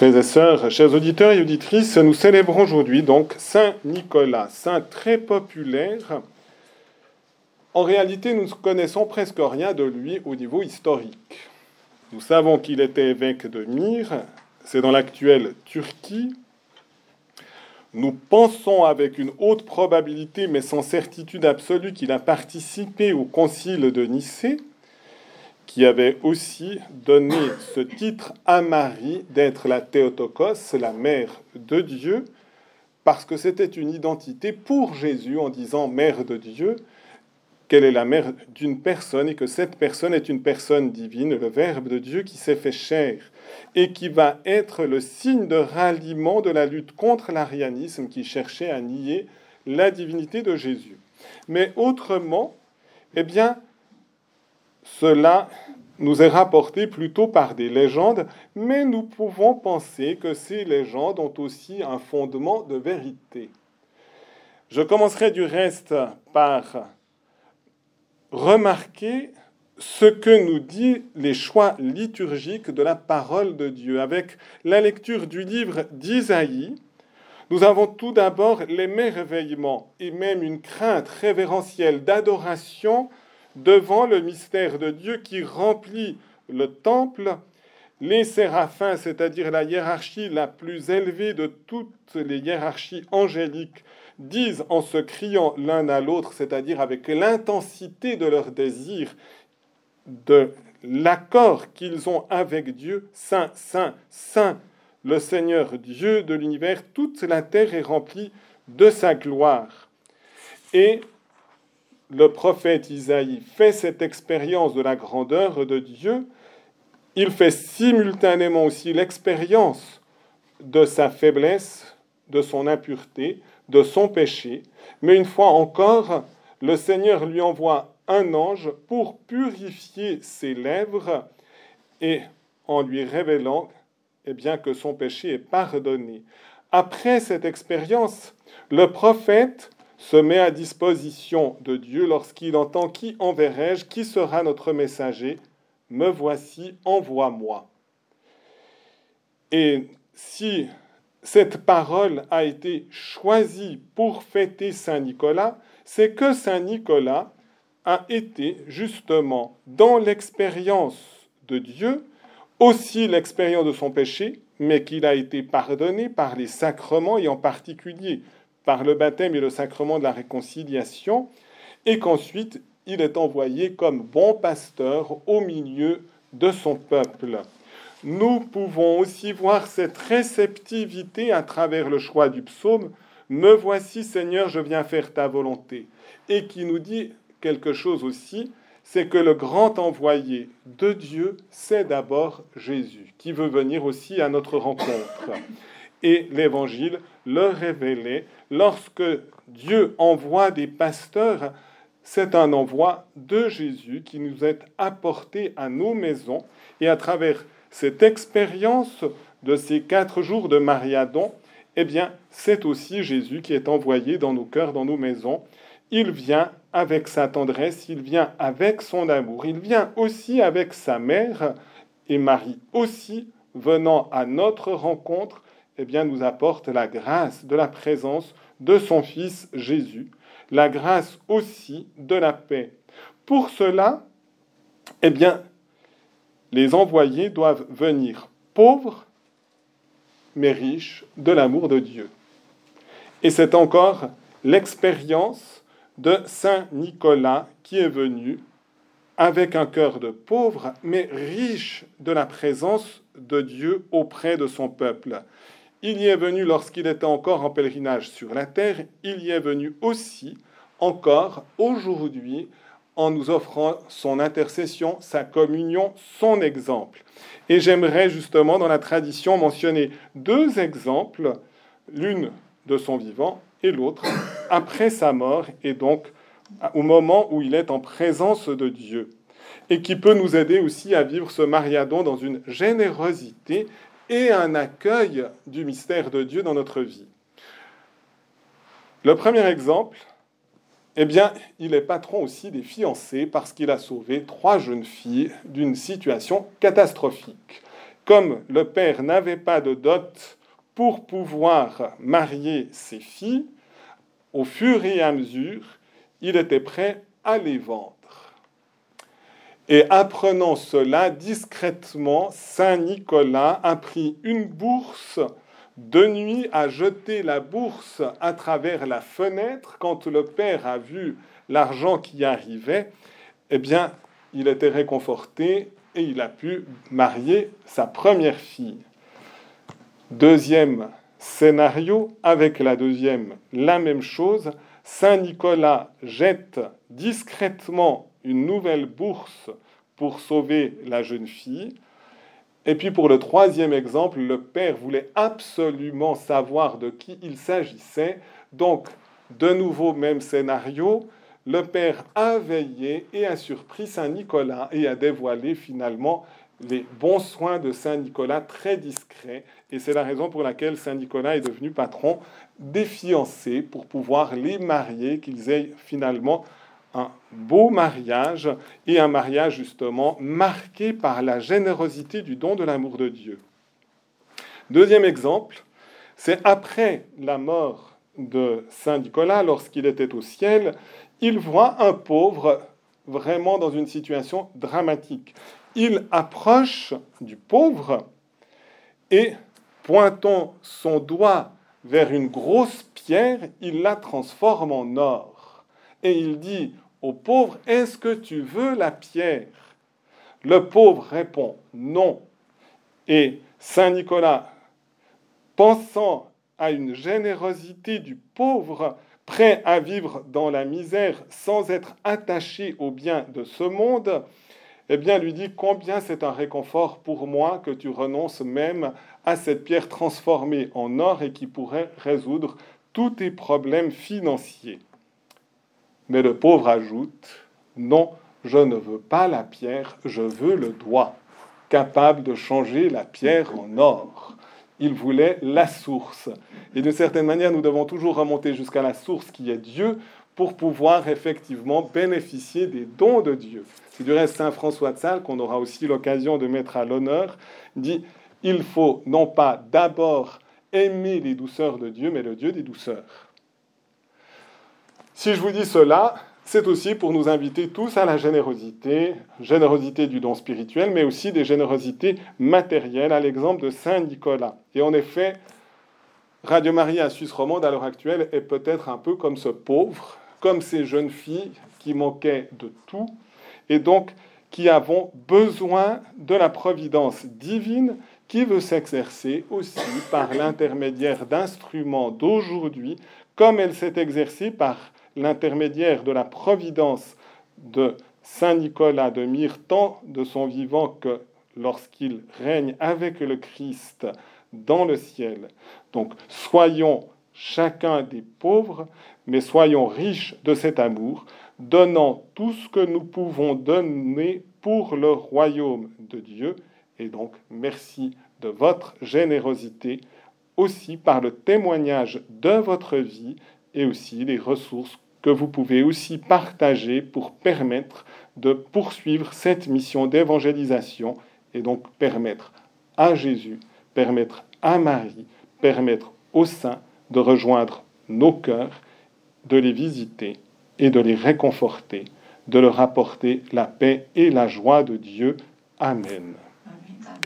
Frères et sœurs, chers auditeurs et auditrices, nous célébrons aujourd'hui donc Saint Nicolas, saint très populaire. En réalité, nous ne connaissons presque rien de lui au niveau historique. Nous savons qu'il était évêque de Myre, c'est dans l'actuelle Turquie. Nous pensons avec une haute probabilité, mais sans certitude absolue, qu'il a participé au concile de Nicée qui avait aussi donné ce titre à Marie d'être la Théotokos, la mère de Dieu, parce que c'était une identité pour Jésus en disant mère de Dieu, qu'elle est la mère d'une personne et que cette personne est une personne divine, le Verbe de Dieu qui s'est fait chair et qui va être le signe de ralliement de la lutte contre l'arianisme qui cherchait à nier la divinité de Jésus. Mais autrement, eh bien, cela nous est rapporté plutôt par des légendes, mais nous pouvons penser que ces légendes ont aussi un fondement de vérité. Je commencerai du reste par remarquer ce que nous dit les choix liturgiques de la parole de Dieu. Avec la lecture du livre d'Isaïe, nous avons tout d'abord l'émerveillement et même une crainte révérentielle d'adoration devant le mystère de Dieu qui remplit le temple, les séraphins, c'est-à-dire la hiérarchie la plus élevée de toutes les hiérarchies angéliques, disent en se criant l'un à l'autre, c'est-à-dire avec l'intensité de leur désir, de l'accord qu'ils ont avec Dieu, Saint, Saint, Saint, le Seigneur Dieu de l'univers, toute la terre est remplie de sa gloire. Et le prophète Isaïe fait cette expérience de la grandeur de Dieu, il fait simultanément aussi l'expérience de sa faiblesse, de son impureté, de son péché. Mais une fois encore, le Seigneur lui envoie un ange pour purifier ses lèvres et en lui révélant eh bien, que son péché est pardonné. Après cette expérience, le prophète se met à disposition de Dieu lorsqu'il entend Qui enverrai-je Qui sera notre messager Me voici, envoie-moi. Et si cette parole a été choisie pour fêter Saint Nicolas, c'est que Saint Nicolas a été justement dans l'expérience de Dieu, aussi l'expérience de son péché, mais qu'il a été pardonné par les sacrements et en particulier par le baptême et le sacrement de la réconciliation, et qu'ensuite il est envoyé comme bon pasteur au milieu de son peuple. Nous pouvons aussi voir cette réceptivité à travers le choix du psaume Me voici Seigneur, je viens faire ta volonté, et qui nous dit quelque chose aussi, c'est que le grand envoyé de Dieu, c'est d'abord Jésus, qui veut venir aussi à notre rencontre. Et l'Évangile le révélait lorsque Dieu envoie des pasteurs, c'est un envoi de Jésus qui nous est apporté à nos maisons. Et à travers cette expérience de ces quatre jours de Mariadon, eh bien, c'est aussi Jésus qui est envoyé dans nos cœurs, dans nos maisons. Il vient avec sa tendresse, il vient avec son amour, il vient aussi avec sa mère, et Marie aussi, venant à notre rencontre, eh bien, nous apporte la grâce de la présence de son Fils Jésus, la grâce aussi de la paix. Pour cela, eh bien, les envoyés doivent venir pauvres, mais riches de l'amour de Dieu. Et c'est encore l'expérience de Saint Nicolas qui est venu avec un cœur de pauvre, mais riche de la présence de Dieu auprès de son peuple. Il y est venu lorsqu'il était encore en pèlerinage sur la terre, il y est venu aussi encore aujourd'hui en nous offrant son intercession, sa communion, son exemple. Et j'aimerais justement dans la tradition mentionner deux exemples, l'une de son vivant et l'autre après sa mort, et donc au moment où il est en présence de Dieu, et qui peut nous aider aussi à vivre ce mariadon dans une générosité et un accueil du mystère de Dieu dans notre vie. Le premier exemple, eh bien, il est patron aussi des fiancés parce qu'il a sauvé trois jeunes filles d'une situation catastrophique. comme le père n'avait pas de dot pour pouvoir marier ses filles, au fur et à mesure, il était prêt à les vendre. Et apprenant cela discrètement, Saint Nicolas a pris une bourse de nuit, a jeté la bourse à travers la fenêtre. Quand le père a vu l'argent qui arrivait, eh bien, il était réconforté et il a pu marier sa première fille. Deuxième scénario, avec la deuxième, la même chose. Saint Nicolas jette discrètement une nouvelle bourse pour sauver la jeune fille. Et puis pour le troisième exemple, le père voulait absolument savoir de qui il s'agissait. Donc, de nouveau, même scénario, le père a veillé et a surpris Saint Nicolas et a dévoilé finalement les bons soins de Saint Nicolas très discrets. Et c'est la raison pour laquelle Saint Nicolas est devenu patron des fiancés pour pouvoir les marier, qu'ils aient finalement un beau mariage et un mariage justement marqué par la générosité du don de l'amour de Dieu. Deuxième exemple, c'est après la mort de Saint Nicolas, lorsqu'il était au ciel, il voit un pauvre vraiment dans une situation dramatique. Il approche du pauvre et pointant son doigt vers une grosse pierre, il la transforme en or. Et il dit au pauvre, Est-ce que tu veux la pierre? Le pauvre répond Non. Et Saint Nicolas, pensant à une générosité du pauvre, prêt à vivre dans la misère sans être attaché aux biens de ce monde, eh bien, lui dit combien c'est un réconfort pour moi que tu renonces même à cette pierre transformée en or et qui pourrait résoudre tous tes problèmes financiers. Mais le pauvre ajoute non, je ne veux pas la pierre, je veux le doigt, capable de changer la pierre en or il voulait la source. Et d'une certaine manière, nous devons toujours remonter jusqu'à la source qui est Dieu pour pouvoir effectivement bénéficier des dons de Dieu. C'est du reste Saint François de Sales, qu'on aura aussi l'occasion de mettre à l'honneur, dit il faut non pas d'abord aimer les douceurs de Dieu, mais le Dieu des douceurs. Si je vous dis cela, c'est aussi pour nous inviter tous à la générosité, générosité du don spirituel, mais aussi des générosités matérielles, à l'exemple de Saint Nicolas. Et en effet, Radio Maria Suisse romande à l'heure actuelle est peut-être un peu comme ce pauvre, comme ces jeunes filles qui manquaient de tout, et donc qui avons besoin de la providence divine qui veut s'exercer aussi par l'intermédiaire d'instruments d'aujourd'hui, comme elle s'est exercée par l'intermédiaire de la providence de Saint Nicolas de Myre, tant de son vivant que lorsqu'il règne avec le Christ dans le ciel. Donc soyons chacun des pauvres, mais soyons riches de cet amour, donnant tout ce que nous pouvons donner pour le royaume de Dieu. Et donc merci de votre générosité, aussi par le témoignage de votre vie et aussi les ressources que vous pouvez aussi partager pour permettre de poursuivre cette mission d'évangélisation et donc permettre à Jésus, permettre à Marie, permettre aux saints de rejoindre nos cœurs, de les visiter et de les réconforter, de leur apporter la paix et la joie de Dieu. Amen.